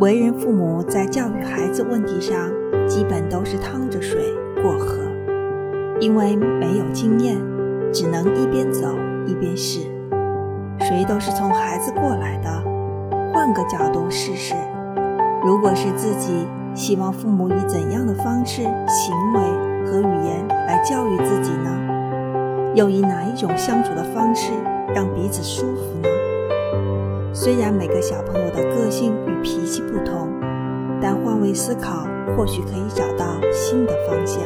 为人父母在教育孩子问题上，基本都是趟着水过河，因为没有经验，只能一边走一边试。谁都是从孩子过来的，换个角度试试，如果是自己，希望父母以怎样的方式、行为和语言来教育自己呢？又以哪一种相处的方式让彼此舒服呢？虽然每个小朋友的个性与脾气不同，但换位思考或许可以找到新的方向。